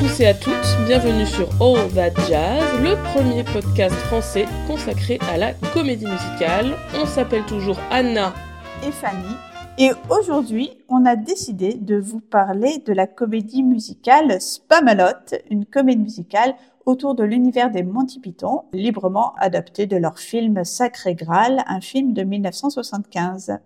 tous et à toutes, bienvenue sur All That Jazz, le premier podcast français consacré à la comédie musicale. On s'appelle toujours Anna et Fanny. Et aujourd'hui, on a décidé de vous parler de la comédie musicale Spamalot, une comédie musicale autour de l'univers des Monty Python, librement adapté de leur film Sacré Graal, un film de 1975.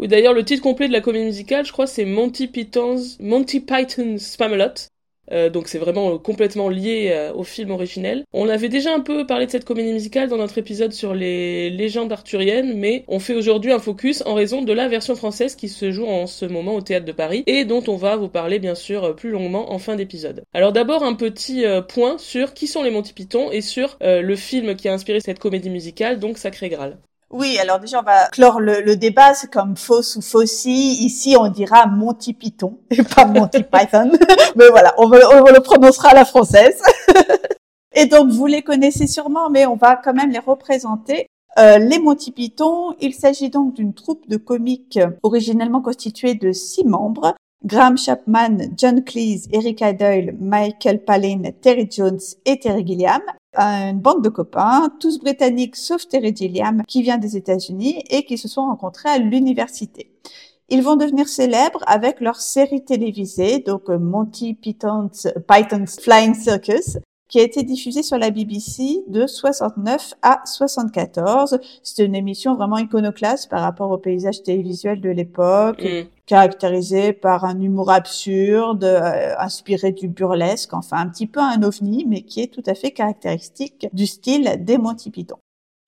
Oui, d'ailleurs, le titre complet de la comédie musicale, je crois, c'est Monty Python's, Monty Python's Spamalot. Euh, donc c'est vraiment complètement lié euh, au film originel. On avait déjà un peu parlé de cette comédie musicale dans notre épisode sur les légendes arthuriennes, mais on fait aujourd'hui un focus en raison de la version française qui se joue en ce moment au théâtre de Paris et dont on va vous parler bien sûr plus longuement en fin d'épisode. Alors d'abord un petit euh, point sur qui sont les Monty Python et sur le film qui a inspiré cette comédie musicale, donc Sacré Graal. Oui, alors déjà on va clore le, débat, c'est comme fausse ou faussi. Ici on dira Monty Python et pas Monty Python, mais voilà, on, le prononcera la française. et donc vous les connaissez sûrement, mais on va quand même les représenter. Euh, les Monty Python, il s'agit donc d'une troupe de comiques originellement constituée de six membres. Graham Chapman, John Cleese, Eric Doyle, Michael Palin, Terry Jones et Terry Gilliam, une bande de copains, tous britanniques sauf Terry Gilliam qui vient des États-Unis et qui se sont rencontrés à l'université. Ils vont devenir célèbres avec leur série télévisée, donc Monty Python's, Python's Flying Circus, qui a été diffusée sur la BBC de 69 à 74. C'était une émission vraiment iconoclaste par rapport au paysage télévisuel de l'époque, mm. caractérisée par un humour absurde, euh, inspiré du burlesque, enfin un petit peu un ovni, mais qui est tout à fait caractéristique du style des Monty Python.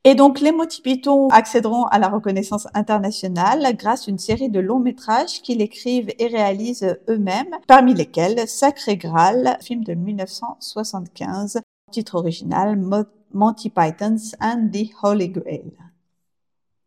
Et donc, les Monty Python accéderont à la reconnaissance internationale grâce à une série de longs métrages qu'ils écrivent et réalisent eux-mêmes, parmi lesquels Sacré Graal, film de 1975, titre original Monty Python's and the Holy Grail.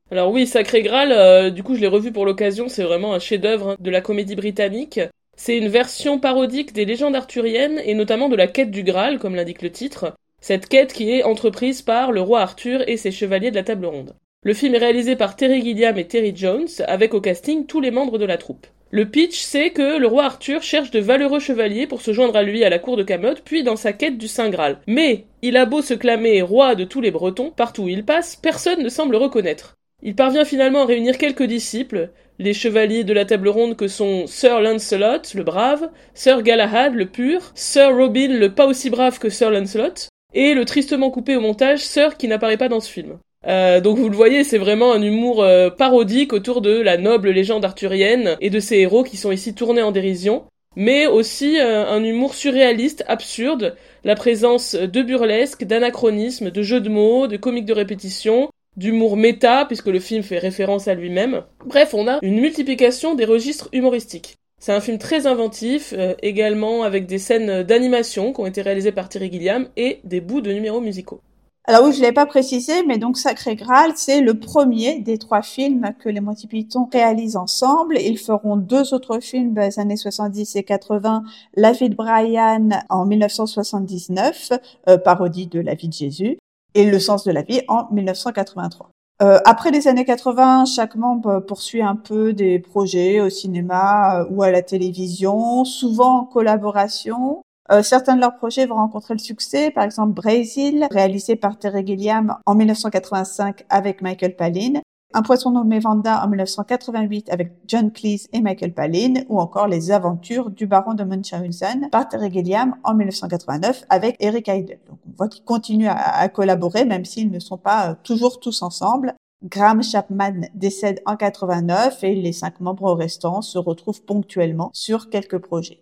Alors oui, Sacré Graal, euh, du coup je l'ai revu pour l'occasion, c'est vraiment un chef-d'œuvre hein, de la comédie britannique. C'est une version parodique des légendes arthuriennes et notamment de la quête du Graal, comme l'indique le titre. Cette quête qui est entreprise par le roi Arthur et ses chevaliers de la table ronde. Le film est réalisé par Terry Gilliam et Terry Jones, avec au casting tous les membres de la troupe. Le pitch, c'est que le roi Arthur cherche de valeureux chevaliers pour se joindre à lui à la cour de Camelot, puis dans sa quête du Saint Graal. Mais, il a beau se clamer roi de tous les Bretons, partout où il passe, personne ne semble le reconnaître. Il parvient finalement à réunir quelques disciples, les chevaliers de la table ronde que sont Sir Lancelot, le brave, Sir Galahad, le pur, Sir Robin, le pas aussi brave que Sir Lancelot, et le tristement coupé au montage Sœur qui n'apparaît pas dans ce film. Euh, donc vous le voyez, c'est vraiment un humour euh, parodique autour de la noble légende arthurienne et de ses héros qui sont ici tournés en dérision, mais aussi euh, un humour surréaliste, absurde, la présence de burlesque, d'anachronisme, de jeux de mots, de comiques de répétition, d'humour méta, puisque le film fait référence à lui-même. Bref, on a une multiplication des registres humoristiques. C'est un film très inventif, euh, également avec des scènes d'animation qui ont été réalisées par Thierry Gilliam et des bouts de numéros musicaux. Alors oui, je l'ai pas précisé, mais donc Sacré Graal, c'est le premier des trois films que les Monty Python réalisent ensemble. Ils feront deux autres films des années 70 et 80, La vie de Brian en 1979, euh, parodie de La vie de Jésus, et Le sens de la vie en 1983. Euh, après les années 80, chaque membre poursuit un peu des projets au cinéma euh, ou à la télévision, souvent en collaboration. Euh, certains de leurs projets vont rencontrer le succès, par exemple Brésil, réalisé par Terry Gilliam en 1985 avec Michael Palin, un poisson nommé Vanda en 1988 avec John Cleese et Michael Palin, ou encore Les aventures du baron de Munchausen par Terry Gilliam en 1989 avec Eric Idle. Donc on voit qu'ils continuent à, collaborer même s'ils ne sont pas euh, toujours tous ensemble. Graham Chapman décède en 89 et les cinq membres restants se retrouvent ponctuellement sur quelques projets.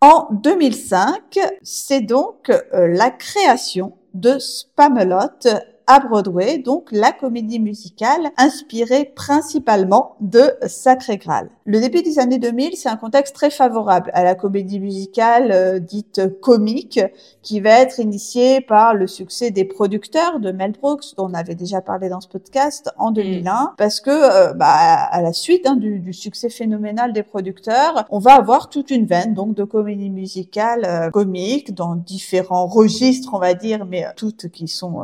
En 2005, c'est donc euh, la création de Spamelot à Broadway, donc la comédie musicale inspirée principalement de Sacré Graal. Le début des années 2000, c'est un contexte très favorable à la comédie musicale euh, dite comique, qui va être initiée par le succès des producteurs de Mel Brooks, dont on avait déjà parlé dans ce podcast en 2001, mm. parce que euh, bah, à la suite hein, du, du, succès phénoménal des producteurs, on va avoir toute une veine donc de comédie musicale euh, comique dans différents registres, on va dire, mais toutes qui sont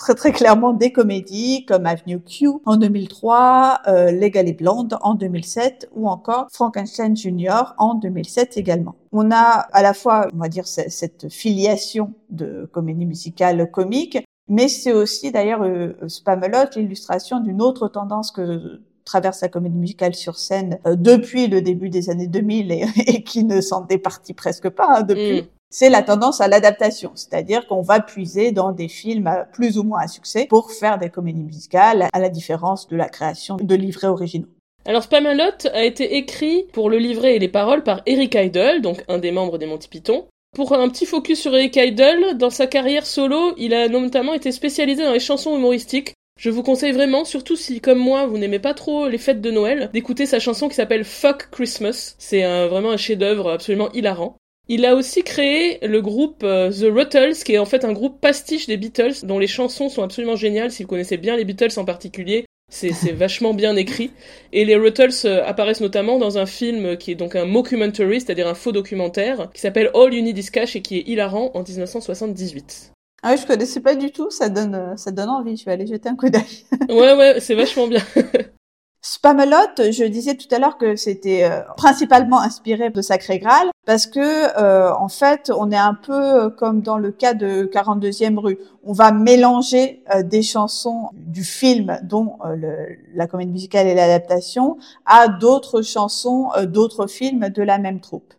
très très clairement des comédies comme Avenue Q en 2003, euh, Legally Blonde en 2007 ou encore Frankenstein Jr. en 2007 également. On a à la fois, on va dire, cette filiation de comédie musicale comique, mais c'est aussi d'ailleurs euh, Spamelot l'illustration d'une autre tendance que traverse la comédie musicale sur scène euh, depuis le début des années 2000 et, qui ne s'en départit presque pas hein, depuis. Mm. C'est la tendance à l'adaptation, c'est-à-dire qu'on va puiser dans des films plus ou moins à succès pour faire des comédies musicales, à la différence de la création de livrets originaux. Alors Spamalot a été écrit pour le livret et les paroles par Eric Idle, donc un des membres des Monty Python. Pour un petit focus sur Eric Idle, dans sa carrière solo, il a notamment été spécialisé dans les chansons humoristiques, je vous conseille vraiment, surtout si, comme moi, vous n'aimez pas trop les fêtes de Noël, d'écouter sa chanson qui s'appelle Fuck Christmas. C'est vraiment un chef-d'œuvre absolument hilarant. Il a aussi créé le groupe euh, The Ruttles, qui est en fait un groupe pastiche des Beatles, dont les chansons sont absolument géniales. Si vous connaissez bien les Beatles en particulier, c'est vachement bien écrit. Et les Ruttles euh, apparaissent notamment dans un film qui est donc un mockumentary, c'est-à-dire un faux documentaire, qui s'appelle All You Need Is Cash et qui est hilarant en 1978. Ah oui, je connaissais pas du tout, ça donne, euh, ça donne envie, je vais aller jeter un coup d'œil. ouais, ouais, c'est vachement bien. Spamelot, je disais tout à l'heure que c'était euh, principalement inspiré de Sacré Graal parce que euh, en fait, on est un peu comme dans le cas de 42e rue. On va mélanger des chansons du film dont le, la comédie musicale et l'adaptation à d'autres chansons d'autres films de la même troupe.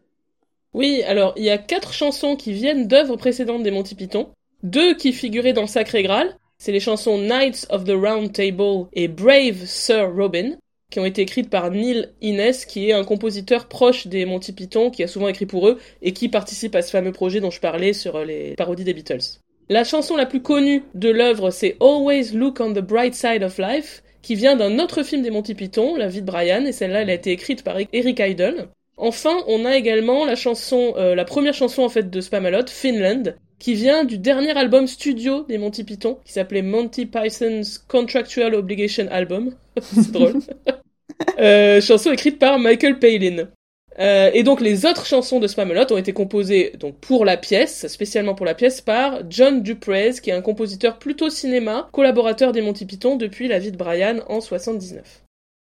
Oui, alors il y a quatre chansons qui viennent d'œuvres précédentes des Monty Python. Deux qui figuraient dans Sacré Graal, c'est les chansons Knights of the Round Table et Brave Sir Robin, qui ont été écrites par Neil Innes, qui est un compositeur proche des Monty Python, qui a souvent écrit pour eux, et qui participe à ce fameux projet dont je parlais sur les parodies des Beatles. La chanson la plus connue de l'œuvre, c'est Always Look on the Bright Side of Life, qui vient d'un autre film des Monty Python, La vie de Brian, et celle-là, elle a été écrite par Eric Idle. Enfin, on a également la chanson, euh, la première chanson en fait de Spamalot, Finland, qui vient du dernier album studio des Monty Python, qui s'appelait Monty Python's Contractual Obligation Album. C'est drôle. euh, chanson écrite par Michael Palin. Euh, et donc les autres chansons de Spamalot ont été composées donc pour la pièce, spécialement pour la pièce, par John Duprez, qui est un compositeur plutôt cinéma, collaborateur des Monty Python depuis la vie de Brian en 79.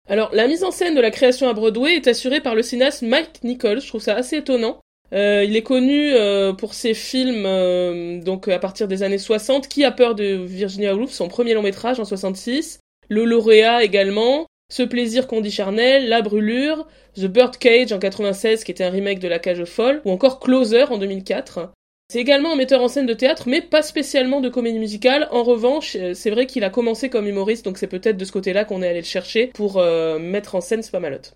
Alors la mise en scène de la création à Broadway est assurée par le cinéaste Mike Nichols, je trouve ça assez étonnant. Euh, il est connu euh, pour ses films euh, donc à partir des années 60, Qui a peur de Virginia Woolf, son premier long métrage en 66, Le lauréat également, Ce plaisir qu'on dit charnel, La brûlure, The Birdcage en 96 qui était un remake de La cage aux folles, ou encore Closer en 2004. C'est également un metteur en scène de théâtre, mais pas spécialement de comédie musicale. En revanche, c'est vrai qu'il a commencé comme humoriste, donc c'est peut-être de ce côté-là qu'on est allé le chercher pour mettre en scène Spamalot.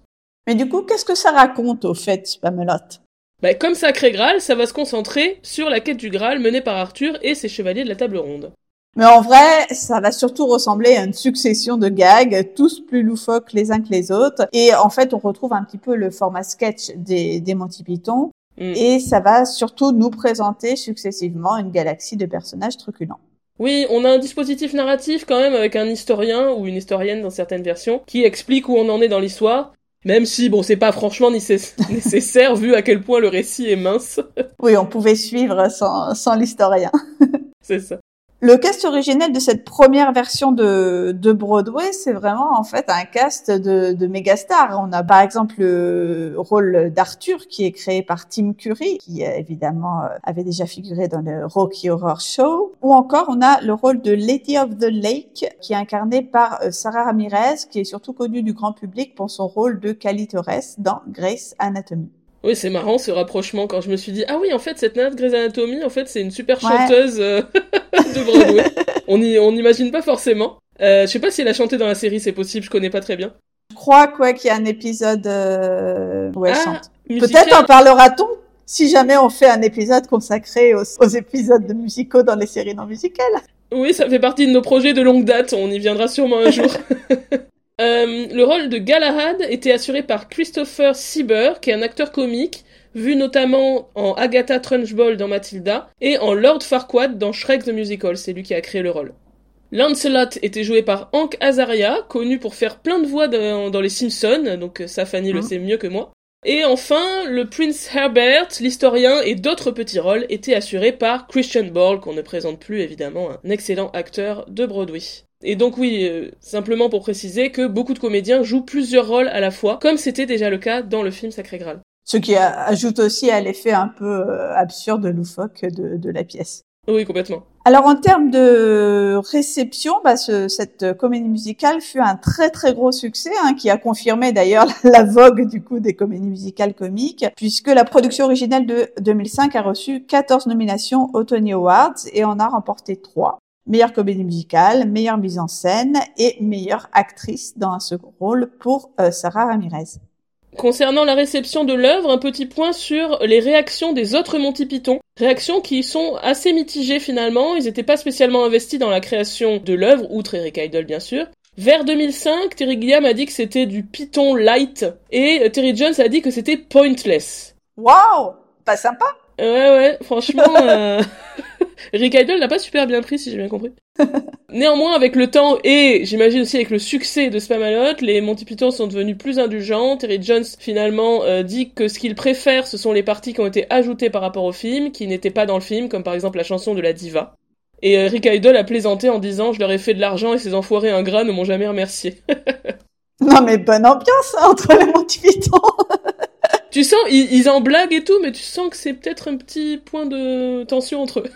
Mais du coup, qu'est-ce que ça raconte au fait, Spamalot? Bah, comme Sacré Graal, ça va se concentrer sur la quête du Graal menée par Arthur et ses chevaliers de la table ronde. Mais en vrai, ça va surtout ressembler à une succession de gags, tous plus loufoques les uns que les autres. Et en fait, on retrouve un petit peu le format sketch des, des Monty Python. Mm. Et ça va surtout nous présenter successivement une galaxie de personnages truculents. Oui, on a un dispositif narratif quand même avec un historien ou une historienne dans certaines versions qui explique où on en est dans l'histoire même si, bon, c'est pas franchement nécessaire vu à quel point le récit est mince. oui, on pouvait suivre sans, sans l'historien. c'est ça. Le cast originel de cette première version de, de Broadway, c'est vraiment en fait un cast de, de méga stars. On a par exemple le rôle d'Arthur qui est créé par Tim Curry, qui évidemment euh, avait déjà figuré dans le Rocky Horror Show. Ou encore on a le rôle de Lady of the Lake qui est incarné par euh, Sarah Ramirez, qui est surtout connue du grand public pour son rôle de Cali Torres dans Grace Anatomy. Oui, c'est marrant ce rapprochement quand je me suis dit ah oui en fait cette nana de Grey's Anatomy en fait c'est une super chanteuse euh, de Broadway. on y on n'imagine pas forcément. Euh, je sais pas si elle a chanté dans la série, c'est possible, je connais pas très bien. Je crois quoi qu'il y a un épisode euh, où elle ah, chante. Peut-être en parlera-t-on si jamais on fait un épisode consacré aux, aux épisodes de musicaux dans les séries non musicales. Oui, ça fait partie de nos projets de longue date, on y viendra sûrement un jour. Euh, le rôle de Galahad était assuré par Christopher Sieber, qui est un acteur comique, vu notamment en Agatha Trunchbull dans Matilda, et en Lord Farquaad dans Shrek the Musical, c'est lui qui a créé le rôle. Lancelot était joué par Hank Azaria, connu pour faire plein de voix dans, les Simpsons, donc ça Fanny le mmh. sait mieux que moi. Et enfin, le Prince Herbert, l'historien et d'autres petits rôles étaient assurés par Christian Ball, qu'on ne présente plus évidemment, un excellent acteur de Broadway. Et donc oui, euh, simplement pour préciser que beaucoup de comédiens jouent plusieurs rôles à la fois, comme c'était déjà le cas dans le film Sacré Graal. Ce qui ajoute aussi à l'effet un peu euh, absurde, loufoque de, de la pièce. Oui, complètement. Alors en termes de réception, bah, ce, cette comédie musicale fut un très très gros succès, hein, qui a confirmé d'ailleurs la vogue du coup des comédies musicales comiques, puisque la production originale de 2005 a reçu 14 nominations aux Tony Awards et en a remporté 3. Meilleure comédie musicale, meilleure mise en scène et meilleure actrice dans un second rôle pour euh, Sarah Ramirez. Concernant la réception de l'œuvre, un petit point sur les réactions des autres Monty Python. Réactions qui sont assez mitigées finalement, ils n'étaient pas spécialement investis dans la création de l'œuvre, outre Eric Idle bien sûr. Vers 2005, Terry Gilliam a dit que c'était du Python light, et Terry Jones a dit que c'était pointless. Waouh Pas sympa Ouais ouais, franchement... euh... Rick Idle n'a pas super bien pris, si j'ai bien compris. Néanmoins, avec le temps et j'imagine aussi avec le succès de Spamalot, les Monty Python sont devenus plus indulgents. Terry Jones finalement euh, dit que ce qu'il préfère, ce sont les parties qui ont été ajoutées par rapport au film, qui n'étaient pas dans le film, comme par exemple la chanson de la diva. Et euh, Rick Idle a plaisanté en disant je leur ai fait de l'argent et ces enfoirés ingrats ne m'ont jamais remercié. non mais bonne ambiance hein, entre les Monty Python. tu sens, ils, en blaguent et tout, mais tu sens que c'est peut-être un petit point de tension entre eux.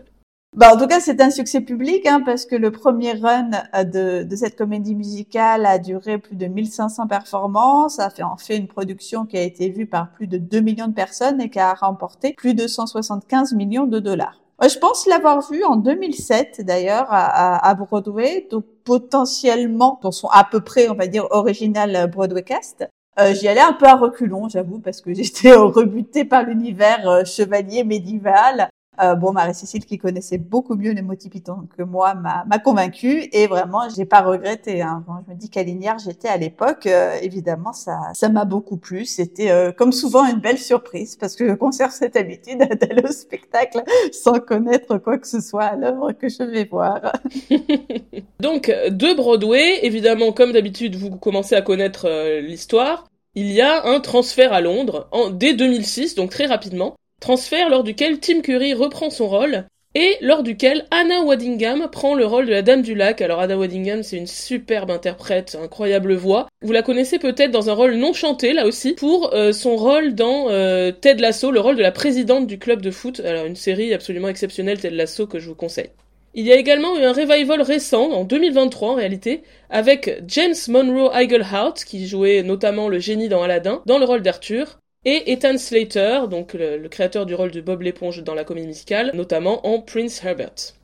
bah, en tout cas, c'est un succès public, hein, parce que le premier run de, de, cette comédie musicale a duré plus de 1500 performances, ça a fait en fait une production qui a été vue par plus de 2 millions de personnes et qui a remporté plus de 175 millions de dollars. Je pense l'avoir vu en 2007 d'ailleurs à, à, Broadway, donc potentiellement dans son à peu près, on va dire, original Broadway cast. Euh, J'y allais un peu à reculons, j'avoue, parce que j'étais rebutée par l'univers euh, chevalier médiéval. Euh, bon, Marie-Cécile, qui connaissait beaucoup mieux les mots Python que moi, m'a convaincue. Et vraiment, j'ai pas regretté. Hein. Je me dis quelle lignère j'étais à l'époque. Euh, évidemment, ça ça m'a beaucoup plu. C'était, euh, comme souvent, une belle surprise, parce que je conserve cette habitude d'aller au spectacle sans connaître quoi que ce soit à l'œuvre que je vais voir. Donc, de Broadway, évidemment, comme d'habitude, vous commencez à connaître l'histoire. Il y a un transfert à Londres en, dès 2006, donc très rapidement transfert lors duquel Tim Curry reprend son rôle, et lors duquel Anna Waddingham prend le rôle de la Dame du Lac. Alors Anna Waddingham, c'est une superbe interprète, incroyable voix. Vous la connaissez peut-être dans un rôle non chanté, là aussi, pour euh, son rôle dans euh, Ted Lasso, le rôle de la présidente du club de foot. Alors une série absolument exceptionnelle, Ted Lasso, que je vous conseille. Il y a également eu un revival récent, en 2023 en réalité, avec James Monroe Iglehart, qui jouait notamment le génie dans Aladdin, dans le rôle d'Arthur, et Ethan Slater, donc le, créateur du rôle de Bob l'éponge dans la comédie musicale, notamment en Prince Herbert.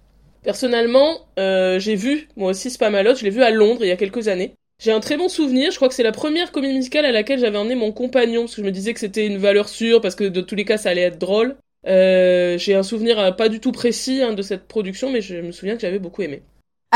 Personnellement, euh, j'ai vu, moi aussi Spamalot, je l'ai vu à Londres il y a quelques années. J'ai un très bon souvenir, je crois que c'est la première comédie musicale à laquelle j'avais emmené mon compagnon, parce que je me disais que c'était une valeur sûre, parce que de tous les cas ça allait être drôle. Euh, j'ai un souvenir euh, pas du tout précis hein, de cette production, mais je me souviens que j'avais beaucoup aimé.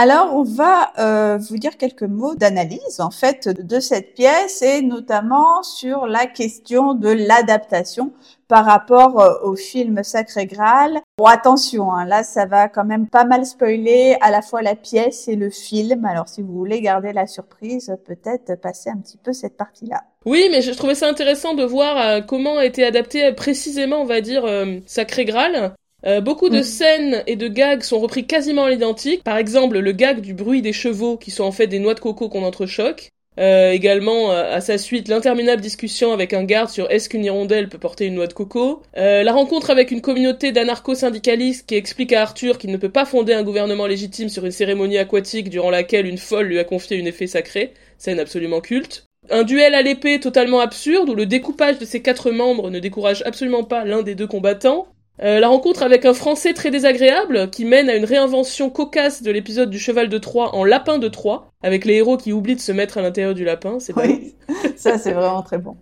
Alors, on va euh, vous dire quelques mots d'analyse en fait de cette pièce et notamment sur la question de l'adaptation par rapport euh, au film Sacré Graal. Bon, attention, hein, là, ça va quand même pas mal spoiler à la fois la pièce et le film. Alors, si vous voulez garder la surprise, peut-être passer un petit peu cette partie-là. Oui, mais je trouvais ça intéressant de voir euh, comment a été adapté précisément, on va dire, Sacré Graal. Euh, beaucoup de mm. scènes et de gags sont repris quasiment à l'identique. Par exemple, le gag du bruit des chevaux, qui sont en fait des noix de coco qu'on entrechoque. Euh, également, euh, à sa suite, l'interminable discussion avec un garde sur est-ce qu'une hirondelle peut porter une noix de coco. Euh, la rencontre avec une communauté d'anarcho-syndicalistes qui explique à Arthur qu'il ne peut pas fonder un gouvernement légitime sur une cérémonie aquatique durant laquelle une folle lui a confié une effet sacré. Scène absolument culte. Un duel à l'épée totalement absurde où le découpage de ses quatre membres ne décourage absolument pas l'un des deux combattants. Euh, la rencontre avec un Français très désagréable qui mène à une réinvention cocasse de l'épisode du cheval de Troie en lapin de Troie, avec les héros qui oublient de se mettre à l'intérieur du lapin. C'est oui, ça c'est vraiment très bon.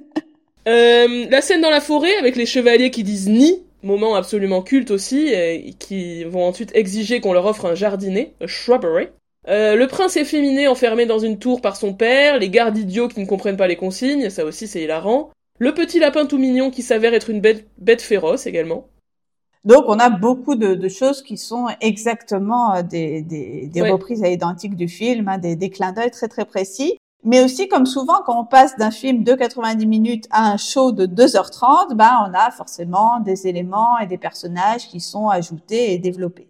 euh, la scène dans la forêt avec les chevaliers qui disent ni, moment absolument culte aussi, et qui vont ensuite exiger qu'on leur offre un jardinet, a shrubbery. Euh, le prince efféminé enfermé dans une tour par son père, les gardes idiots qui ne comprennent pas les consignes, ça aussi c'est hilarant. Le petit lapin tout mignon qui s'avère être une bête, bête féroce également. Donc on a beaucoup de, de choses qui sont exactement euh, des, des, des ouais. reprises identiques du film, hein, des, des clins d'œil très très précis. Mais aussi, comme souvent, quand on passe d'un film de 90 minutes à un show de 2h30, ben, on a forcément des éléments et des personnages qui sont ajoutés et développés.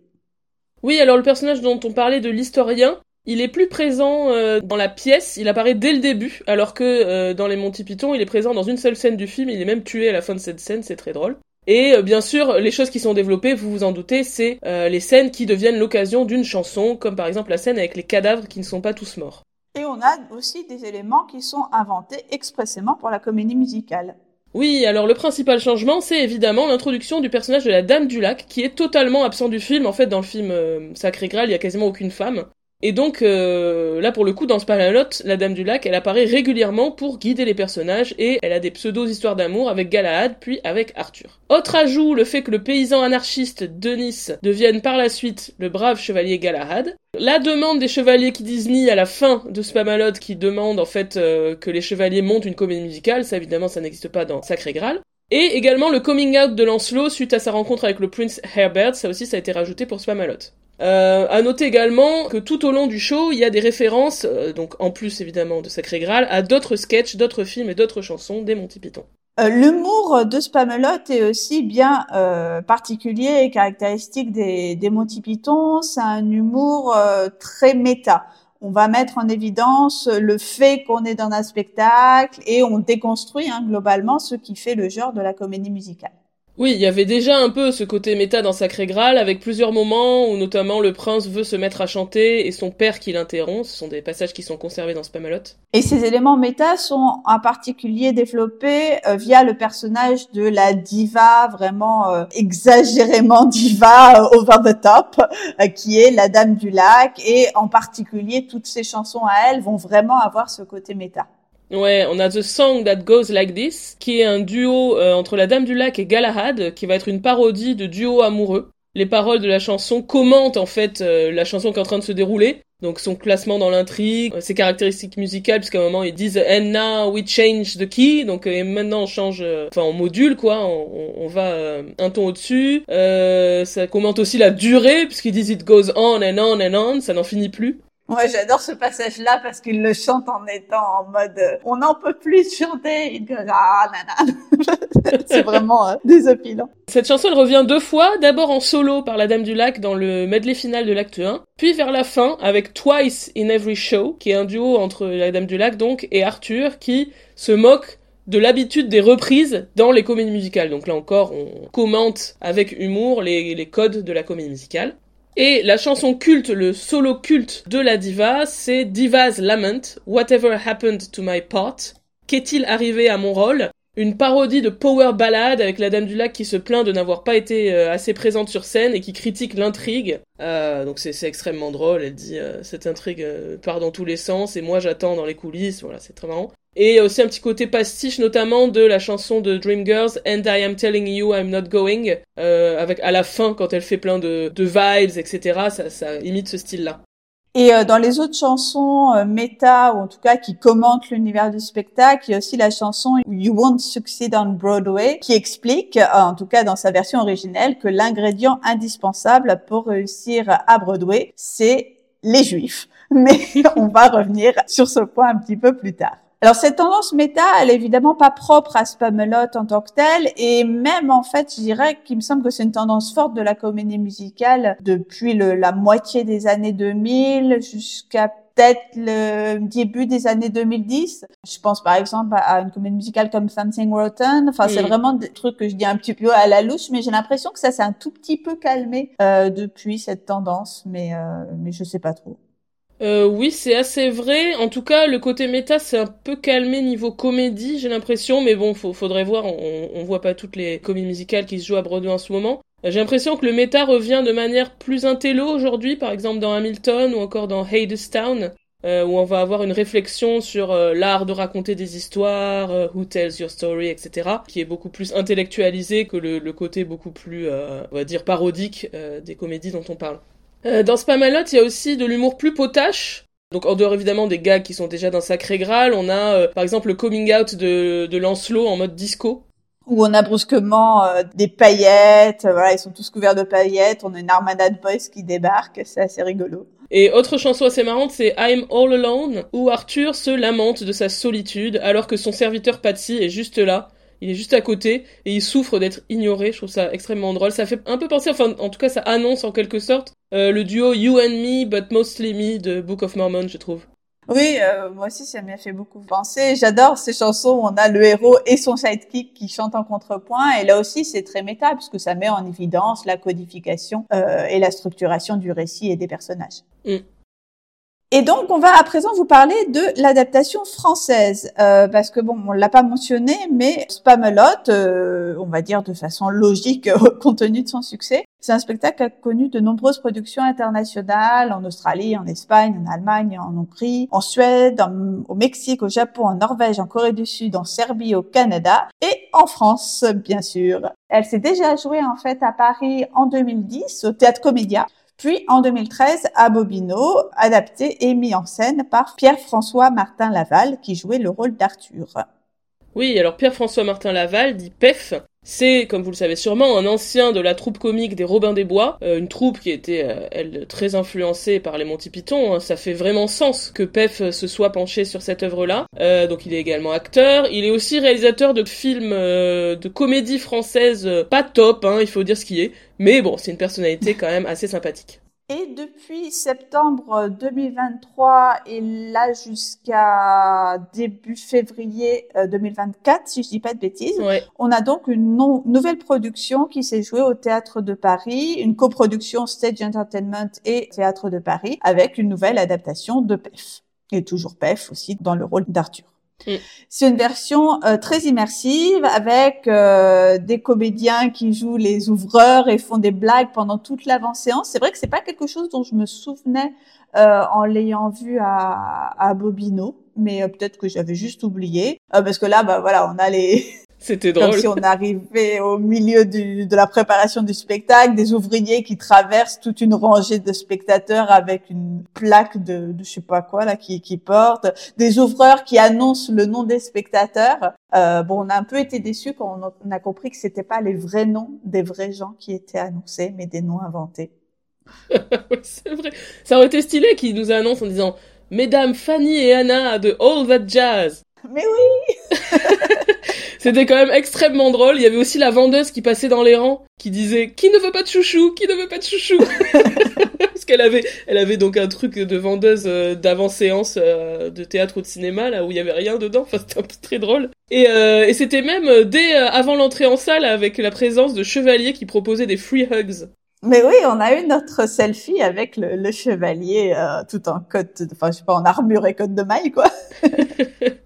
Oui, alors le personnage dont on parlait de l'historien, il est plus présent euh, dans la pièce, il apparaît dès le début, alors que euh, dans les Monty Python, il est présent dans une seule scène du film, il est même tué à la fin de cette scène, c'est très drôle. Et euh, bien sûr, les choses qui sont développées, vous vous en doutez, c'est les scènes qui deviennent l'occasion d'une chanson, comme par exemple la scène avec les cadavres qui ne sont pas tous morts. Et on a aussi des éléments qui sont inventés expressément pour la comédie musicale. Oui, alors le principal changement, c'est évidemment l'introduction du personnage de la Dame du Lac, qui est totalement absent du film. En fait, dans le film euh, Sacré Graal, il y a quasiment aucune femme. Et donc, euh, là, pour le coup, dans Spamalot, la Dame du Lac, elle apparaît régulièrement pour guider les personnages et elle a des pseudo-histoires d'amour avec Galahad, puis avec Arthur. Autre ajout, le fait que le paysan anarchiste Denis devienne par la suite le brave chevalier Galahad. La demande des chevaliers qui Disney à la fin de Spamalot qui demande en fait euh, que les chevaliers montent une comédie musicale, ça évidemment ça n'existe pas dans Sacré Graal. Et également le coming out de Lancelot suite à sa rencontre avec le prince Herbert, ça aussi ça a été rajouté pour Spamalot. Euh, à noter également que tout au long du show, il y a des références, euh, donc en plus évidemment de Sacré Graal, à d'autres sketchs, d'autres films et d'autres chansons des Monty Python. Euh, l'humour de Spamelot est aussi bien euh, particulier et caractéristique des, des Monty Python. C'est un humour euh, très méta. On va mettre en évidence le fait qu'on est dans un spectacle et on déconstruit hein, globalement ce qui fait le genre de la comédie musicale. Oui, il y avait déjà un peu ce côté méta dans Sacré Graal, avec plusieurs moments où notamment le prince veut se mettre à chanter et son père qui l'interrompt. Ce sont des passages qui sont conservés dans Spamalot. Et ces éléments méta sont en particulier développés euh, via le personnage de la diva, vraiment euh, exagérément diva, euh, over the top, qui est la Dame du Lac. Et en particulier, toutes ces chansons à elle vont vraiment avoir ce côté méta. Ouais, on a The Song That Goes Like This, qui est un duo euh, entre la Dame du Lac et Galahad, qui va être une parodie de duo amoureux. Les paroles de la chanson commentent en fait euh, la chanson qui est en train de se dérouler, donc son classement dans l'intrigue, euh, ses caractéristiques musicales, puisqu'à un moment ils disent And now we change the key, donc et maintenant on change, enfin on module quoi, on, on va un ton au-dessus. ça commente aussi la durée, puisqu'ils disent It goes on and on and on, ça n'en finit plus. Moi, j'adore ce passage-là parce qu'il le chante en étant en mode euh, on n'en peut plus chanter. Il ah C'est vraiment euh, désopilant. Cette chanson, elle revient deux fois. D'abord en solo par la Dame du Lac dans le medley final de l'acte 1. Puis vers la fin avec Twice in Every Show, qui est un duo entre la Dame du Lac donc et Arthur qui se moque de l'habitude des reprises dans les comédies musicales. Donc là encore, on commente avec humour les codes de la comédie musicale. Et la chanson culte, le solo culte de la diva, c'est Diva's Lament, Whatever Happened to My Part. Qu'est-il arrivé à mon rôle? Une parodie de power ballad avec la Dame du Lac qui se plaint de n'avoir pas été euh, assez présente sur scène et qui critique l'intrigue. Euh, donc c'est extrêmement drôle, elle dit euh, cette intrigue part dans tous les sens et moi j'attends dans les coulisses, voilà c'est très marrant. Et aussi un petit côté pastiche notamment de la chanson de Dreamgirls And I Am Telling You I'm Not Going euh, avec à la fin quand elle fait plein de, de vibes etc ça, ça imite ce style là. Et euh, dans les autres chansons euh, méta ou en tout cas qui commentent l'univers du spectacle, il y a aussi la chanson You Won't Succeed on Broadway qui explique, euh, en tout cas dans sa version originelle, que l'ingrédient indispensable pour réussir à Broadway, c'est les juifs. Mais on va revenir sur ce point un petit peu plus tard. Alors cette tendance méta, elle est évidemment pas propre à Spamelot en tant que telle, et même en fait, je dirais qu'il me semble que c'est une tendance forte de la comédie musicale depuis le, la moitié des années 2000 jusqu'à peut-être le début des années 2010. Je pense par exemple à une comédie musicale comme Something Rotten. Enfin, c'est vraiment des trucs que je dis un petit peu à la louche, mais j'ai l'impression que ça s'est un tout petit peu calmé euh, depuis cette tendance, mais euh, mais je sais pas trop. Euh, oui, c'est assez vrai. En tout cas, le côté méta, c'est un peu calmé niveau comédie, j'ai l'impression. Mais bon, faudrait voir. On, voit pas toutes les comédies musicales qui se jouent à Broadway en ce moment. J'ai l'impression que le méta revient de manière plus intello aujourd'hui, par exemple dans Hamilton ou encore dans Hadestown, euh, où on va avoir une réflexion sur euh, l'art de raconter des histoires, euh, Who Tells Your Story, etc., qui est beaucoup plus intellectualisé que le, le côté beaucoup plus, on va dire, parodique des comédies dont on parle. Euh, dans Spamalot, il y a aussi de l'humour plus potache. Donc en dehors évidemment des gags qui sont déjà d'un sacré Graal, on a euh, par exemple le coming out de, de Lancelot en mode disco. Où on a brusquement euh, des paillettes, voilà, ils sont tous couverts de paillettes, on a une armada de boys qui débarque, c'est assez rigolo. Et autre chanson assez marrante, c'est I'm All Alone, où Arthur se lamente de sa solitude alors que son serviteur Patsy est juste là. Il est juste à côté et il souffre d'être ignoré. Je trouve ça extrêmement drôle. Ça fait un peu penser, enfin, en tout cas, ça annonce en quelque sorte euh, le duo You and Me, but mostly me de Book of Mormon, je trouve. Oui, euh, moi aussi, ça m'a fait beaucoup penser. J'adore ces chansons où on a le héros et son sidekick qui chantent en contrepoint. Et là aussi, c'est très méta puisque ça met en évidence la codification euh, et la structuration du récit et des personnages. Mm. Et donc, on va à présent vous parler de l'adaptation française, euh, parce que bon, on l'a pas mentionné, mais Spamelot, euh, on va dire de façon logique compte tenu de son succès, c'est un spectacle qui a connu de nombreuses productions internationales en Australie, en Espagne, en Allemagne, en Hongrie, en Suède, au Mexique, au Japon, en Norvège, en Corée du Sud, en Serbie, au Canada et en France, bien sûr. Elle s'est déjà jouée en fait à Paris en 2010 au Théâtre Comédia puis en 2013 à Bobino, adapté et mis en scène par Pierre-François Martin Laval, qui jouait le rôle d'Arthur. Oui, alors Pierre-François Martin Laval, dit PEF, c'est, comme vous le savez sûrement, un ancien de la troupe comique des Robins des Bois, euh, une troupe qui était, euh, elle, très influencée par les Monty Python. Hein. Ça fait vraiment sens que Pef se soit penché sur cette œuvre-là. Euh, donc il est également acteur. Il est aussi réalisateur de films de comédie française pas top, hein, il faut dire ce qui est. Mais bon, c'est une personnalité quand même assez sympathique. Et depuis septembre 2023 et là jusqu'à début février 2024, euh, si je dis pas de bêtises, on a donc une nouvelle production qui s'est jouée au Théâtre de Paris, une coproduction Stage Entertainment et Théâtre de Paris, avec une nouvelle adaptation de PEF. Et toujours PEF aussi dans le rôle d'Arthur. Mm. C'est une version euh, très immersive avec euh, des comédiens qui jouent les ouvreurs et font des blagues pendant toute l'avant-séance. C'est vrai que c'est pas quelque chose dont je me souvenais euh, en l'ayant vu à, à Bobino, mais peut-être que j'avais juste oublié parce que là, bah voilà, on a les c'était drôle. Comme si on arrivait au milieu du, de la préparation du spectacle, des ouvriers qui traversent toute une rangée de spectateurs avec une plaque de, de je sais pas quoi là qui, qui porte, des ouvreurs qui annoncent le nom des spectateurs. Euh, bon, on a un peu été déçus quand on a compris que c'était pas les vrais noms des vrais gens qui étaient annoncés, mais des noms inventés. c'est vrai. Ça aurait été stylé qu'ils nous annoncent en disant Mesdames Fanny et Anna de All That Jazz. Mais oui C'était quand même extrêmement drôle. Il y avait aussi la vendeuse qui passait dans les rangs, qui disait qui ne veut pas de chouchou, qui ne veut pas de chouchou? Parce qu'elle avait, elle avait donc un truc de vendeuse euh, d'avant séance euh, de théâtre ou de cinéma là où il y avait rien dedans. Enfin c'était un peu très drôle. Et, euh, et c'était même dès avant l'entrée en salle avec la présence de chevaliers qui proposaient des free hugs. Mais oui, on a eu notre selfie avec le, le chevalier tout en côte, enfin je sais pas en armure et côte de maille quoi.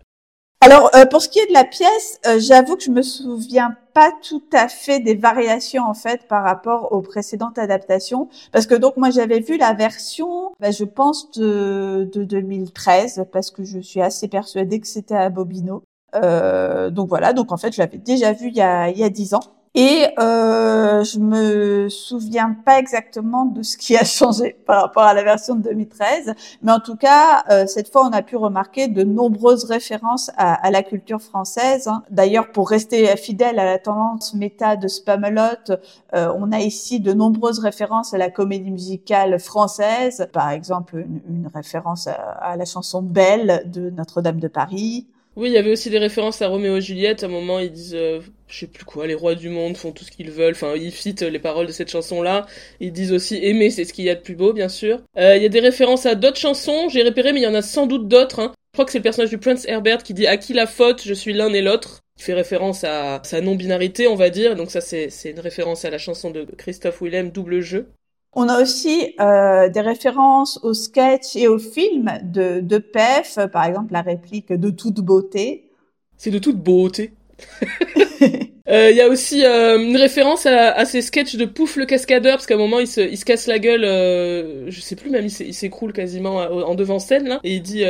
Alors, euh, pour ce qui est de la pièce, euh, j'avoue que je me souviens pas tout à fait des variations en fait par rapport aux précédentes adaptations, parce que donc moi j'avais vu la version, bah, je pense de, de 2013, parce que je suis assez persuadée que c'était à Bobino. Euh, donc voilà, donc en fait je l'avais déjà vu il y a il y a dix ans. Et euh, je me souviens pas exactement de ce qui a changé par rapport à la version de 2013, mais en tout cas, euh, cette fois, on a pu remarquer de nombreuses références à, la culture française. Hein. D'ailleurs, pour rester fidèle à la tendance méta de Spamalot, euh, on a ici de nombreuses références à la comédie musicale française, par exemple une, référence à la chanson Belle de Notre-Dame de Paris. Oui, il y avait aussi des références à Roméo et Juliette. À un moment, ils disent, euh, je sais plus quoi, les rois du monde font tout ce qu'ils veulent. Enfin, ils citent les paroles de cette chanson-là. Ils disent aussi aimer, c'est ce qu'il y a de plus beau, bien sûr. Euh, il y a des références à d'autres chansons. J'ai repéré, mais il y en a sans doute d'autres. Hein. Je crois que c'est le personnage du Prince Herbert qui dit à qui la faute, je suis l'un et l'autre. Il fait référence à sa non-binarité, on va dire. Donc ça, c'est une référence à la chanson de Christophe Willem, Double Jeu. On a aussi euh, des références aux sketchs et aux films de, de PEF, par exemple la réplique de toute beauté. C'est de toute beauté. Il euh, y a aussi euh, une référence à, à, ces sketchs de Pouf le cascadeur, parce qu'à un moment il se, il se casse la gueule, euh, je sais plus même, il s'écroule quasiment en devant scène là, et il dit,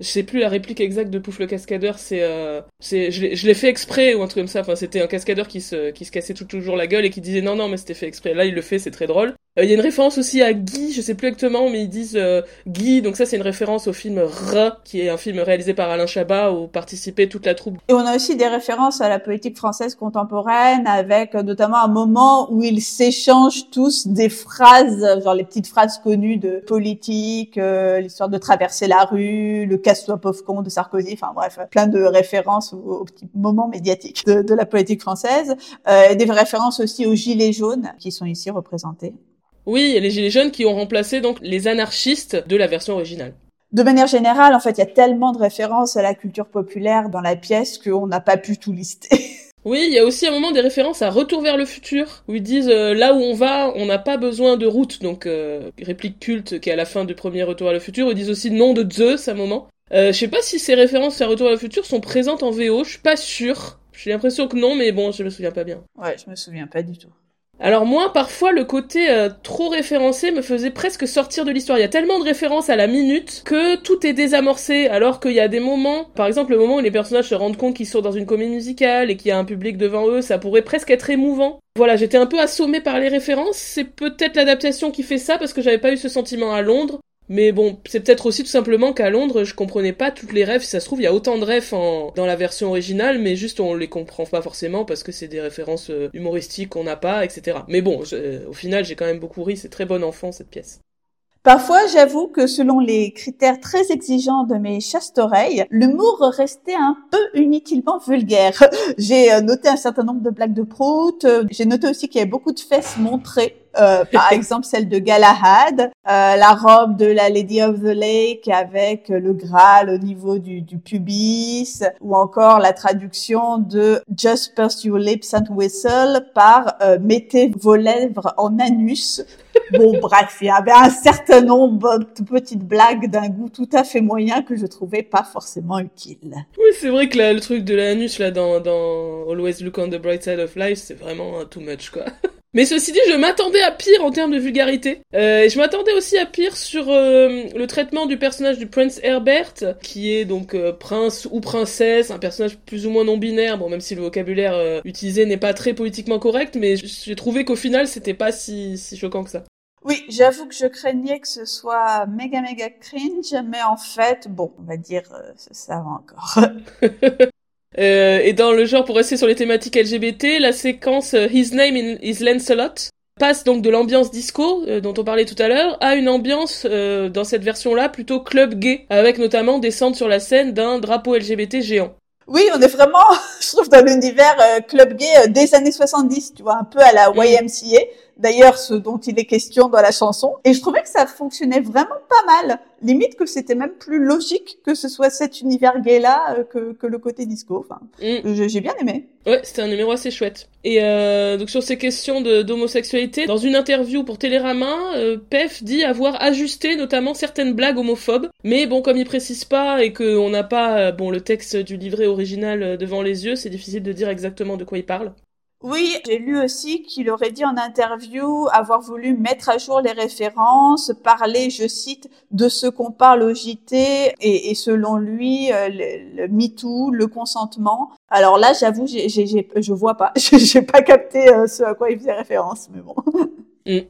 je sais plus la réplique exacte de Pouf le cascadeur, c'est, c'est, je l'ai fait exprès ou un truc comme ça. Enfin, c'était un cascadeur qui se, qui se cassait tout, toujours la gueule et qui disait non non mais c'était fait exprès. Là il le fait, c'est très drôle. Euh, il y a une référence aussi à Guy, je sais plus exactement, mais ils disent euh, Guy, donc ça c'est une référence au film R, qui est un film réalisé par Alain Chabat où participait toute la troupe. Et on a aussi des références à la politique française contemporaine, avec euh, notamment un moment où ils s'échangent tous des phrases, genre les petites phrases connues de politique, l'histoire de traverser la rue, le casse-toi pauvre con de Sarkozy, enfin bref, plein de références aux, petits moments médiatiques de, la politique française, euh, des références aussi aux gilets jaunes qui sont ici représentés. Oui, les Gilets jaunes qui ont remplacé donc les anarchistes de la version originale. De manière générale, en fait, il y a tellement de références à la culture populaire dans la pièce qu'on n'a pas pu tout lister. Oui, il y a aussi un moment des références à Retour vers le futur, où ils disent euh, là où on va, on n'a pas besoin de route, donc euh, réplique culte qui est à la fin du premier Retour vers le futur. Ils disent aussi nom de Zeus à un moment. Euh, je sais pas si ces références à Retour vers le futur sont présentes en VO, je suis pas sûre. J'ai l'impression que non, mais bon, je me souviens pas bien. Ouais, je me souviens pas du tout. Alors moi, parfois, le côté euh, trop référencé me faisait presque sortir de l'histoire. Il y a tellement de références à la minute que tout est désamorcé, alors qu'il y a des moments, par exemple le moment où les personnages se rendent compte qu'ils sont dans une comédie musicale et qu'il y a un public devant eux, ça pourrait presque être émouvant. Voilà, j'étais un peu assommée par les références. C'est peut-être l'adaptation qui fait ça parce que j'avais pas eu ce sentiment à Londres. Mais bon, c'est peut-être aussi tout simplement qu'à Londres, je comprenais pas toutes les rêves. Si ça se trouve, il y a autant de rêves dans la version originale, mais juste on les comprend pas forcément parce que c'est des références euh, humoristiques qu'on n'a pas, etc. Mais bon, au final, j'ai quand même beaucoup ri. C'est très bon enfant cette pièce. Parfois, j'avoue que selon les critères très exigeants de mes chastes oreilles, l'humour restait un peu inutilement vulgaire. J'ai euh, noté un certain nombre de blagues de prout. Euh, j'ai noté aussi qu'il y avait beaucoup de fesses montrées euh, par exemple celle de Galahad, euh, la robe de la Lady of the Lake avec le Graal au niveau du, du pubis, ou encore la traduction de Just Purse Your Lips and Whistle par euh, Mettez vos lèvres en anus. Bon, bref, il y avait un certain nombre de petites blagues d'un goût tout à fait moyen que je trouvais pas forcément utile. Oui, c'est vrai que le truc de l'anus là dans, dans Always Look on the Bright Side of Life, c'est vraiment too much quoi. Mais ceci dit, je m'attendais à pire en termes de vulgarité. Euh, et je m'attendais aussi à pire sur euh, le traitement du personnage du Prince Herbert, qui est donc euh, prince ou princesse, un personnage plus ou moins non binaire. Bon, même si le vocabulaire utilisé n'est pas très politiquement correct, mais j'ai trouvé qu'au final, c'était pas si, si choquant que ça. Oui, j'avoue que je craignais que ce soit méga méga cringe, mais en fait, bon, on va dire, ça va encore. Euh, et dans le genre, pour rester sur les thématiques LGBT, la séquence euh, His Name is Lancelot passe donc de l'ambiance disco, euh, dont on parlait tout à l'heure, à une ambiance, dans cette version-là, plutôt club gay, avec notamment descente sur la scène d'un drapeau LGBT géant. Oui, on est vraiment, je trouve, dans l'univers club gay des années 70, tu vois, un peu à la mm. YMCA d'ailleurs ce dont il est question dans la chanson. Et je trouvais que ça fonctionnait vraiment pas mal. Limite que c'était même plus logique que ce soit cet univers gay-là euh, que, que le côté disco. Enfin, mm. j'ai bien aimé. Ouais, c'était un numéro assez chouette. Et euh, donc sur ces questions d'homosexualité, dans une interview pour Télérama, euh, Pef dit avoir ajusté notamment certaines blagues homophobes. Mais bon, comme il précise pas et qu'on n'a pas euh, bon le texte du livret original devant les yeux, c'est difficile de dire exactement de quoi il parle. Oui, j'ai lu aussi qu'il aurait dit en interview avoir voulu mettre à jour les références, parler, je cite, de ce qu'on parle au JT et, selon lui, euh, le, le MeToo, le consentement. Alors là, j'avoue, j'ai, j'ai, je vois pas, j'ai pas capté euh, ce à quoi il faisait référence, mais bon. Mm.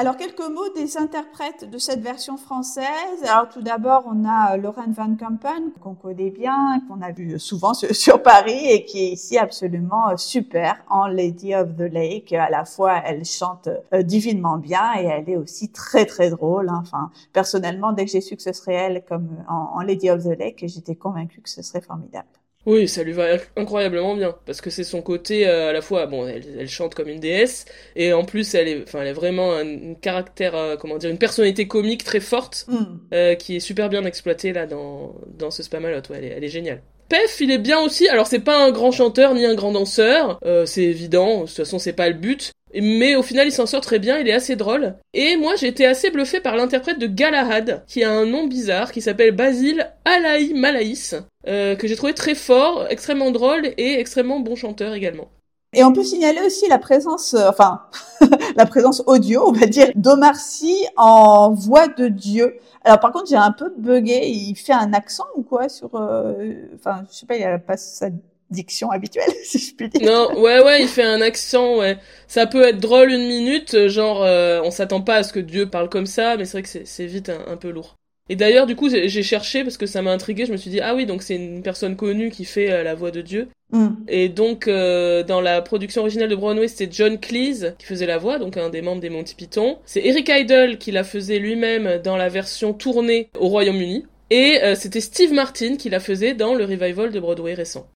Alors, quelques mots des interprètes de cette version française. Alors, tout d'abord, on a euh, Lorraine Van Kampen, qu'on connaît bien, qu'on a vu souvent sur, Paris et qui est ici absolument euh, super en Lady of the Lake. À la fois, elle chante euh, divinement bien et elle est aussi très, très drôle. Hein. Enfin, personnellement, dès que j'ai su que ce serait elle comme en Lady of the Lake, j'étais convaincue que ce serait formidable. Oui, ça lui va incroyablement bien parce que c'est son côté euh, à la fois bon, elle, chante comme une déesse et en plus elle est, enfin, elle est vraiment un, caractère, euh, comment dire, une personnalité comique très forte mm. euh, qui est super bien exploitée là dans dans ce Spamalot. Ouais, elle est, elle est géniale. Pef, il est bien aussi. Alors c'est pas un grand chanteur ni un grand danseur, c'est évident. De toute façon, c'est pas le but. Mais au final, il s'en sort très bien, il est assez drôle. Et moi, j'ai été assez bluffé par l'interprète de Galahad, qui a un nom bizarre, qui s'appelle Basile Alaï Malaïs, euh, que j'ai trouvé très fort, extrêmement drôle et extrêmement bon chanteur également. Et on peut signaler aussi la présence, euh, enfin, la présence audio, on va dire, d'Omar Sy en voix de Dieu. Alors par contre, j'ai un peu bugué, il fait un accent ou quoi sur, euh, enfin, je sais pas, il a pas sa diction habituelle, si je puis dire. Non, ouais, ouais, il fait un accent, ouais. Ça peut être drôle une minute, genre, euh, on s'attend pas à ce que Dieu parle comme ça, mais c'est vrai que c'est vite un, peu lourd. Et d'ailleurs, du coup, j'ai cherché parce que ça m'a intrigué. Je me suis dit, ah oui, donc c'est une personne connue qui fait euh, la voix de Dieu. Mm. Et donc, euh, dans la production originale de Broadway, c'était John Cleese qui faisait la voix, donc un des membres des Monty Python. C'est Eric Idle qui la faisait lui-même dans la version tournée au Royaume-Uni. Et c'était Steve Martin qui la faisait dans le revival de Broadway récent.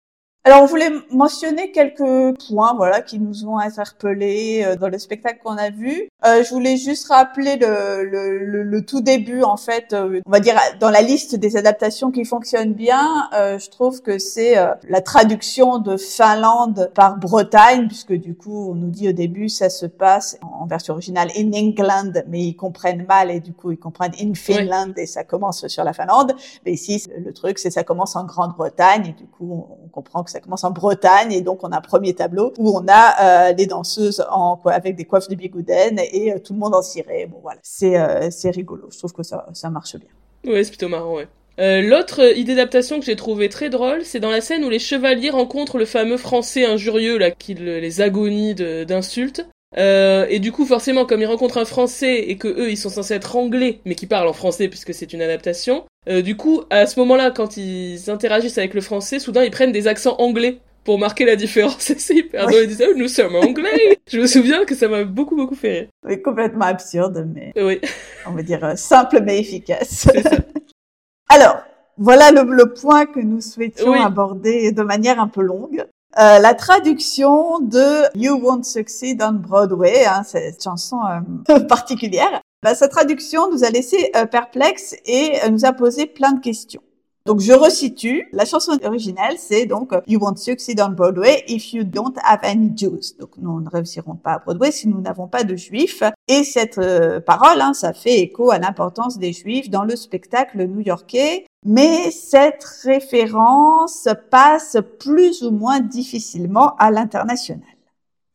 Alors, on voulait mentionner quelques points, voilà, qui nous ont interpellés euh, dans le spectacle qu'on a vu. Euh, je voulais juste rappeler le, le, le, tout début, en fait, euh, on va dire dans la liste des adaptations qui fonctionnent bien. Euh, je trouve que c'est la traduction de Finlande par Bretagne, puisque du coup, on nous dit au début, ça se passe en version originale in England, mais ils comprennent mal et du coup, ils comprennent in Finland et ça commence sur la Finlande. Mais ici, le truc, c'est ça commence en Grande-Bretagne et du coup, on comprend que ça commence en Bretagne et donc on a un premier tableau où on a euh, les danseuses avec des coiffes de bigouden et euh, tout le monde en ciré. Bon voilà, c'est euh, c'est rigolo. Je trouve que ça ça marche bien. Ouais, c'est plutôt marrant, ouais. L'autre idée d'adaptation que j'ai trouvé très drôle, c'est dans la scène où les chevaliers rencontrent le fameux français injurieux là qui les agonie d'insultes. Et du coup, forcément, comme ils rencontrent un Français et que eux, ils sont censés être anglais, mais qui parlent en français puisque c'est une adaptation, euh, du coup, à ce moment-là, quand ils interagissent avec le Français, soudain, ils prennent des accents anglais pour marquer la différence. c'est hyper drôle. Ils disent oh, nous sommes anglais. Je me souviens que ça m'a beaucoup beaucoup fait rire. Oui, complètement absurde, mais oui. on va dire euh, simple mais efficace. Alors, voilà le, le, point que nous souhaitions aborder de manière un peu longue. Euh, la traduction de You Won't Succeed on Broadway, hein, cette chanson euh, particulière, bah, sa traduction nous a laissé euh, perplexes et nous a posé plein de questions. Donc je resitue, la chanson originale c'est donc You won't succeed on Broadway if you don't have any Jews. Donc nous ne réussirons pas à Broadway si nous n'avons pas de juifs. Et cette parole, hein, ça fait écho à l'importance des juifs dans le spectacle new-yorkais mais cette référence passe plus ou moins difficilement à l'international.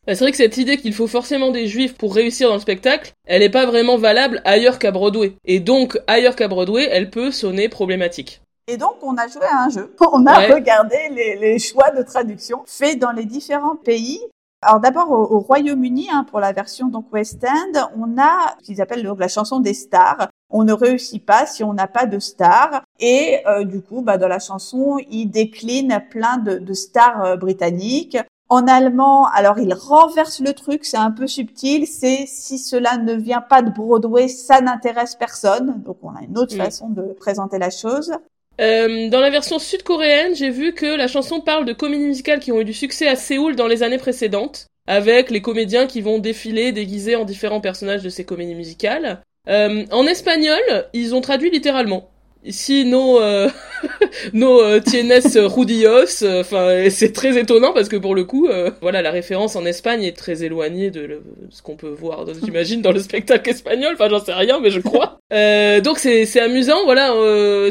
Bah, c'est vrai que cette idée qu'il faut forcément des juifs pour réussir dans le spectacle, elle n'est pas vraiment valable ailleurs qu'à Broadway. Et donc, ailleurs qu'à Broadway, elle peut sonner problématique. Et donc, on a joué à un jeu. On a regardé les, choix de traduction faits dans les différents pays. Alors d'abord au, Royaume-Uni, hein, pour la version donc West End, on a ce qu'ils appellent donc la chanson des stars on ne réussit pas si on n'a pas de stars. Et euh, du coup, bah, dans la chanson, il décline plein de, stars euh, britanniques. En allemand, alors il renverse le truc, c'est un peu subtil, c'est si cela ne vient pas de Broadway, ça n'intéresse personne. Donc on a une autre façon de présenter la chose. Euh, dans la version sud-coréenne, j'ai vu que la chanson parle de comédies musicales qui ont eu du succès à Séoul dans les années précédentes, avec les comédiens qui vont défiler déguisés en différents personnages de ces comédies musicales. Euh, en espagnol, ils ont traduit littéralement. Ici, nos euh, nos euh, tienes rudillos, euh, enfin c'est très étonnant parce que pour le coup, voilà, la référence en Espagne est très éloignée de, ce qu'on peut voir, j'imagine, dans le spectacle espagnol. Enfin, j'en sais rien, mais je crois. donc c'est c'est amusant, voilà,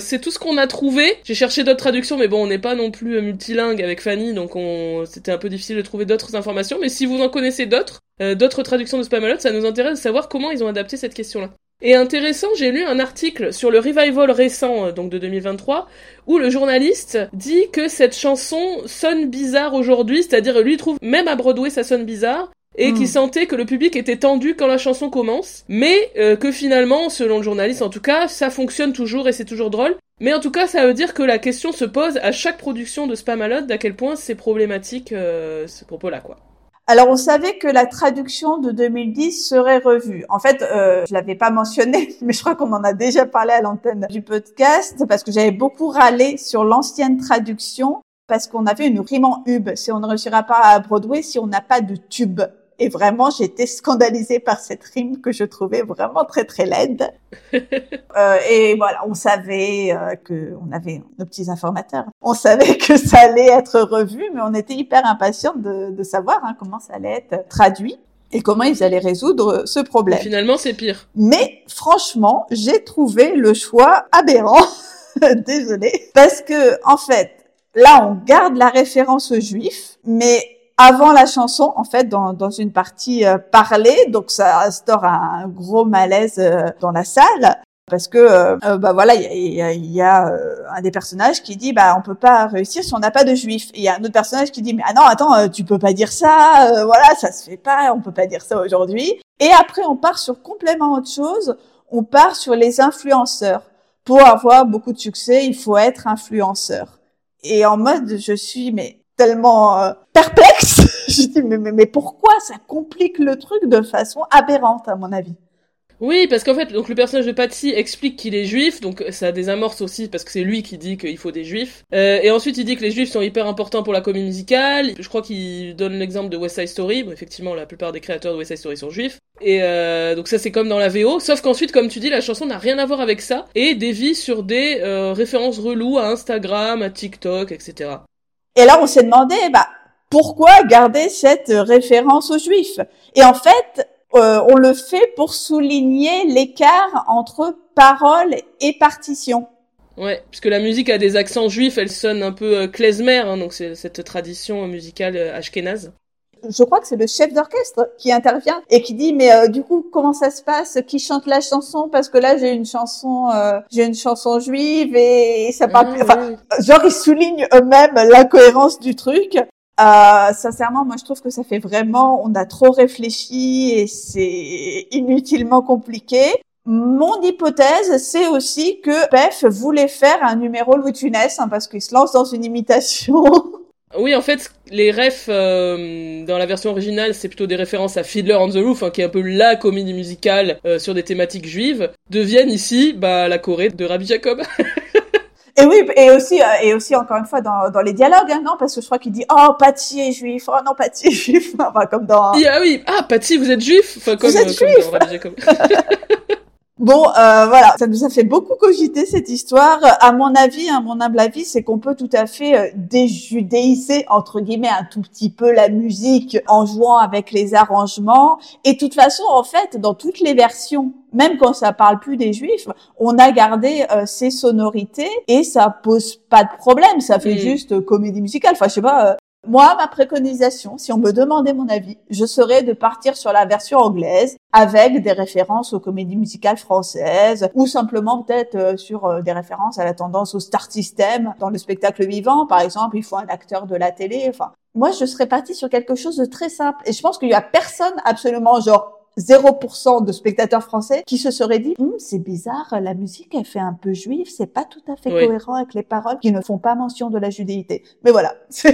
c'est tout ce qu'on a trouvé. J'ai cherché d'autres traductions, mais bon, on n'est pas non plus multilingue avec Fanny, donc on c'était un peu difficile de trouver d'autres informations. Mais si vous en connaissez d'autres, d'autres traductions de Spamalot, ça nous intéresse de savoir comment ils ont adapté cette question-là. Et intéressant, j'ai lu un article sur le revival récent, euh, donc de 2023, où le journaliste dit que cette chanson sonne bizarre aujourd'hui, c'est-à-dire lui trouve même à Broadway ça sonne bizarre, et qu'il hmm. sentait que le public était tendu quand la chanson commence, mais euh, que finalement, selon le journaliste en tout cas, ça fonctionne toujours et c'est toujours drôle. Mais en tout cas, ça veut dire que la question se pose à chaque production de Spamalot d'à quel point c'est problématique euh, ce propos-là, quoi. Alors, on savait que la traduction de 2010 serait revue. En fait, euh, je l'avais pas mentionné, mais je crois qu'on en a déjà parlé à l'antenne du podcast parce que j'avais beaucoup râlé sur l'ancienne traduction parce qu'on avait une rime en hub. Si on ne réussira pas à Broadway, si on n'a pas de tube. Et vraiment, j'étais scandalisée par cette rime que je trouvais vraiment très très laide. euh, et voilà, on savait euh, que on avait nos petits informateurs. On savait que ça allait être revu, mais on était hyper impatients de, de savoir hein, comment ça allait être traduit et comment ils allaient résoudre ce problème. finalement, c'est pire. Mais franchement, j'ai trouvé le choix aberrant. Désolée. Parce que, en fait, là, on garde la référence aux juifs, mais avant la chanson, en fait, dans, dans une partie euh, parlée, donc ça instaure un gros malaise euh, dans la salle. parce que euh, bah voilà, il y a, y a euh, un des personnages qui dit bah on peut pas réussir si on n'a pas de juifs. Il y a un autre personnage qui dit mais ah non attends euh, tu peux pas dire ça, voilà ça se fait pas, on peut pas dire ça aujourd'hui. Et après on part sur complètement autre chose, on part sur les influenceurs. Pour avoir beaucoup de succès, il faut être influenceur. Et en mode je suis mais tellement perplexe. je dis mais, mais pourquoi ça complique le truc de façon aberrante à mon avis? Oui, parce qu'en fait, donc le personnage de Patsy explique qu'il est juif, donc ça désamorce aussi parce que c'est lui qui dit qu'il faut des juifs. Euh, et ensuite, il dit que les juifs sont hyper importants pour la comédie musicale. Je crois qu'il donne l'exemple de West Side Story. Bon, effectivement, la plupart des créateurs de West Side Story sont juifs. Et euh, donc ça, c'est comme dans la VO. Sauf qu'ensuite, comme tu dis, la chanson n'a rien à voir avec ça et dévie sur des euh, références reloues à Instagram, à TikTok, etc. Et là, on s'est demandé, bah pourquoi garder cette référence aux juifs? Et en fait, euh, on le fait pour souligner l'écart entre parole et partition. Ouais, puisque la musique a des accents juifs, elle sonne un peu euh, klezmer, hein, donc c'est cette tradition musicale euh, ashkénaze. Je crois que c'est le chef d'orchestre qui intervient et qui dit mais euh, du coup comment ça se passe? Qui chante la chanson? Parce que là j'ai une chanson, j'ai une chanson juive et ça parle. enfin, genre ils soulignent eux-mêmes l'incohérence du truc. Euh, sincèrement, moi je trouve que ça fait vraiment, on a trop réfléchi et c'est inutilement compliqué. Mon hypothèse, c'est aussi que Pef voulait faire un numéro Louis Funès, hein, parce qu'il se lance dans une imitation. Oui, en fait, les refs euh, dans la version originale, c'est plutôt des références à Fiddler on the Roof, hein, qui est un peu la comédie musicale euh, sur des thématiques juives, deviennent ici bah, la Corée de Rabbi Jacob. Et oui, et aussi, euh, et aussi encore une fois dans, dans les dialogues, hein, non, parce que je crois qu'il dit oh Patty est juif, oh non Patty est juif, enfin comme dans. Ah oui, ah Patty vous êtes juif, enfin comme, vous êtes euh, juif. Bon, euh, voilà, ça nous a fait beaucoup cogiter cette histoire. À mon avis, à mon humble avis, c'est qu'on peut tout à fait euh, déjudéiser entre guillemets un tout petit peu la musique en jouant avec les arrangements. Et de toute façon, en fait, dans toutes les versions, même quand ça parle plus des juifs, on a gardé euh, ces sonorités et ça pose pas de problème. Ça fait juste comédie musicale. Enfin, je sais pas. Moi, ma préconisation, si on me demandait mon avis, je serais de partir sur la version anglaise avec des références aux comédies musicales françaises ou simplement peut-être euh, sur euh, des références à la tendance au star system dans le spectacle vivant. Par exemple, il faut un acteur de la télé. Enfin, moi, je serais partie sur quelque chose de très simple. Et je pense qu'il y a personne absolument genre 0% de spectateurs français qui se seraient dit hum, c'est bizarre, la musique elle fait un peu juive, c'est pas tout à fait cohérent avec les paroles qui ne font pas mention de la judéité. Mais voilà.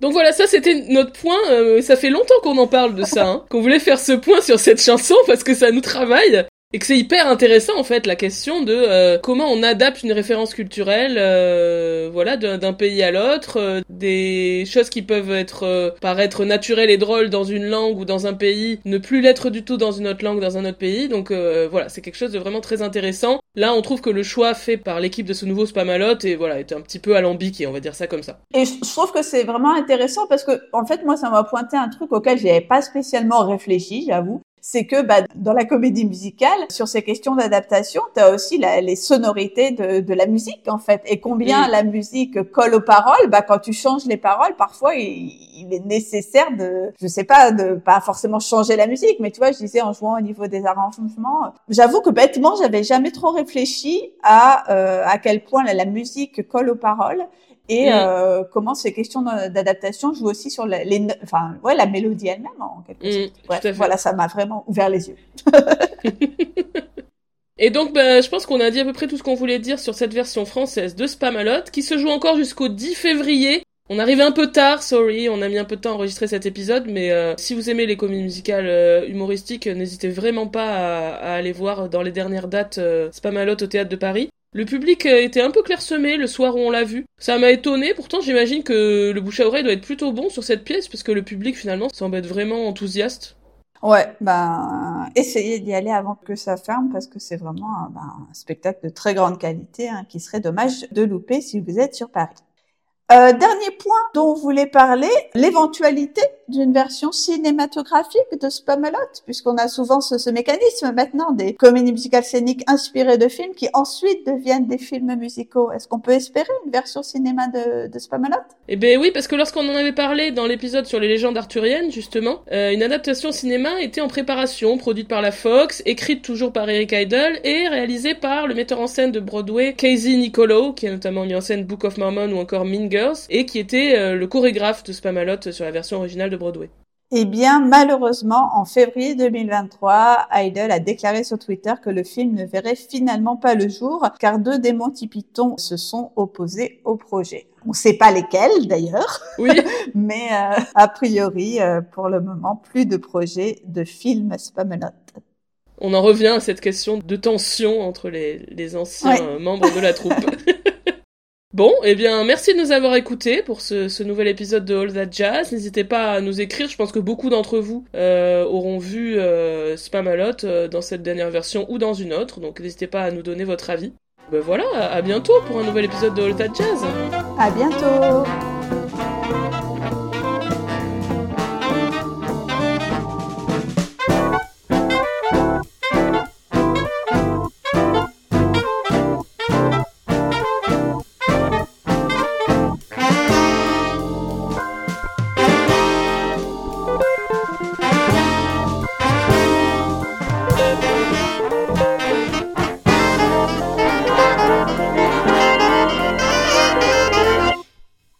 Donc voilà, ça c'était notre point. Euh, ça fait longtemps qu'on en parle de ça, hein, qu'on voulait faire ce point sur cette chanson parce que ça nous travaille et que c'est hyper intéressant en fait la question de euh, comment on adapte une référence culturelle euh, voilà d'un pays à l'autre euh, des choses qui peuvent être paraître naturelles et drôles dans une langue ou dans un pays ne plus l'être du tout dans une autre langue dans un autre pays. Donc voilà c'est quelque chose de vraiment très intéressant. Là on trouve que le choix fait par l'équipe de ce nouveau Spamalot et voilà est un petit peu alambiqué on va dire ça comme ça. Et je trouve que c'est vraiment intéressant parce que en fait moi ça m'a pointé un truc auquel j'avais pas spécialement réfléchi j'avoue c'est que bah, dans la comédie musicale, sur ces questions d'adaptation, tu as aussi les sonorités de, la musique en fait, et combien la musique colle aux paroles. Bah, quand tu changes les paroles, parfois il, est nécessaire de, je sais pas, de pas forcément changer la musique, mais tu vois, je disais en jouant au niveau des arrangements. J'avoue que bêtement, j'avais jamais trop réfléchi à euh, à quel point la musique colle aux paroles et mm. euh, comment ces questions d'adaptation jouent aussi sur les, enfin, ouais, la mélodie elle-même en quelque mm, sorte. voilà, ça m'a vraiment ouvert les yeux. Et donc, ben, je pense qu'on a dit à peu près tout ce qu'on voulait dire sur cette version française de Spamalot, qui se joue encore jusqu'au 10 février. On arrive un peu tard, sorry, on a mis un peu de temps à enregistrer cet épisode, mais euh, si vous aimez les comédies musicales euh, humoristiques, n'hésitez vraiment pas à, à, aller voir dans les dernières dates Spamalot au Théâtre de Paris. Le public était un peu clairsemé le soir où on l'a vu. Ça m'a étonné, pourtant j'imagine que le bouche à oreille doit être plutôt bon sur cette pièce, parce que le public finalement semble être vraiment enthousiaste. Ouais, ben essayez d'y aller avant que ça ferme parce que c'est vraiment un, ben, spectacle de très grande qualité hein, qui serait dommage de louper si vous êtes sur Paris. Euh, dernier point dont on voulait parler, l'éventualité d'une version cinématographique de Spamalot, puisqu'on a souvent ce, ce, mécanisme maintenant des comédies musicales scéniques inspirées de films qui ensuite deviennent des films musicaux. Est-ce qu'on peut espérer une version cinéma de, de Spamalot? Eh ben oui, parce que lorsqu'on en avait parlé dans l'épisode sur les légendes arthuriennes, justement, euh, une adaptation cinéma était en préparation, produite par la Fox, écrite toujours par Eric Idle et réalisée par le metteur en scène de Broadway, Casey Nicolo, qui a notamment mis en scène Book of Mormon ou encore Mean et qui était euh, le chorégraphe de Spamalot sur la version originale de Broadway. Eh bien, malheureusement, en février 2023, Idle a déclaré sur Twitter que le film ne verrait finalement pas le jour, car deux des Monty Python se sont opposés au projet. On ne sait pas lesquels d'ailleurs, oui. mais euh, a priori, euh, pour le moment, plus de projet de film Spamalot. On en revient à cette question de tension entre les, les anciens Ouais. membres de la troupe. Bon, eh bien, merci de nous avoir écoutés pour ce, nouvel épisode de All That Jazz. N'hésitez pas à nous écrire. Je pense que beaucoup d'entre vous euh, auront vu euh, Spamalot euh, dans cette dernière version ou dans une autre. Donc, n'hésitez pas à nous donner votre avis. Ben voilà, à à bientôt pour un nouvel épisode de All That Jazz. À bientôt!